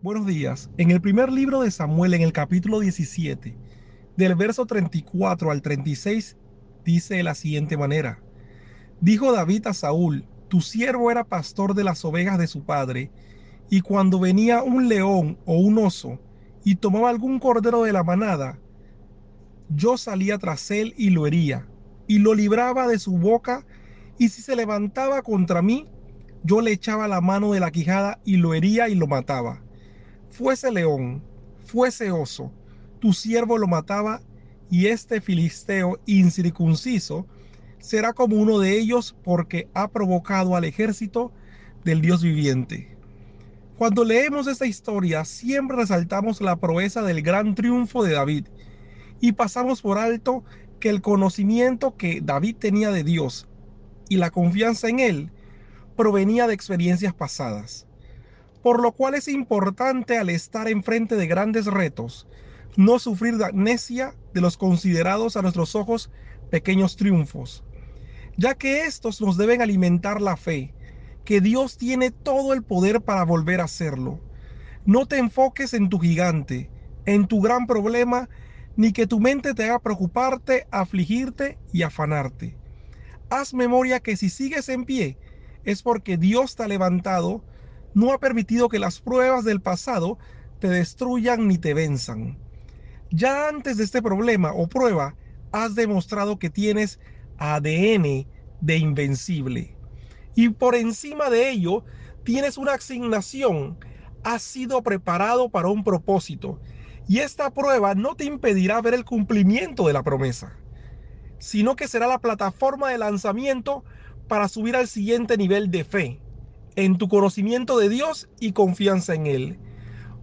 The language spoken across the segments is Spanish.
Buenos días. En el primer libro de Samuel, en el capítulo 17, del verso 34 al 36, dice de la siguiente manera. Dijo David a Saúl, tu siervo era pastor de las ovejas de su padre, y cuando venía un león o un oso y tomaba algún cordero de la manada, yo salía tras él y lo hería, y lo libraba de su boca, y si se levantaba contra mí, yo le echaba la mano de la quijada y lo hería y lo mataba fuese león, fuese oso, tu siervo lo mataba, y este filisteo incircunciso será como uno de ellos porque ha provocado al ejército del Dios viviente. Cuando leemos esta historia siempre resaltamos la proeza del gran triunfo de David y pasamos por alto que el conocimiento que David tenía de Dios y la confianza en él provenía de experiencias pasadas por lo cual es importante al estar enfrente de grandes retos, no sufrir de amnesia de los considerados a nuestros ojos pequeños triunfos, ya que estos nos deben alimentar la fe, que Dios tiene todo el poder para volver a hacerlo. No te enfoques en tu gigante, en tu gran problema, ni que tu mente te haga preocuparte, afligirte y afanarte. Haz memoria que si sigues en pie, es porque Dios te ha levantado no ha permitido que las pruebas del pasado te destruyan ni te venzan. Ya antes de este problema o prueba, has demostrado que tienes ADN de invencible. Y por encima de ello, tienes una asignación. Has sido preparado para un propósito. Y esta prueba no te impedirá ver el cumplimiento de la promesa, sino que será la plataforma de lanzamiento para subir al siguiente nivel de fe en tu conocimiento de Dios y confianza en Él.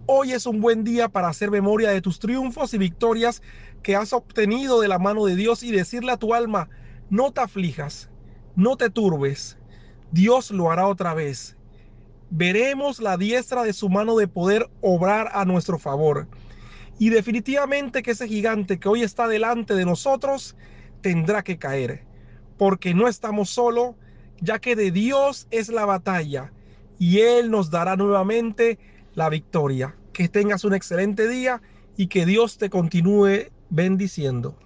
Hoy es un buen día para hacer memoria de tus triunfos y victorias que has obtenido de la mano de Dios y decirle a tu alma, no te aflijas, no te turbes, Dios lo hará otra vez. Veremos la diestra de su mano de poder obrar a nuestro favor. Y definitivamente que ese gigante que hoy está delante de nosotros tendrá que caer, porque no estamos solos, ya que de Dios es la batalla y Él nos dará nuevamente la victoria. Que tengas un excelente día y que Dios te continúe bendiciendo.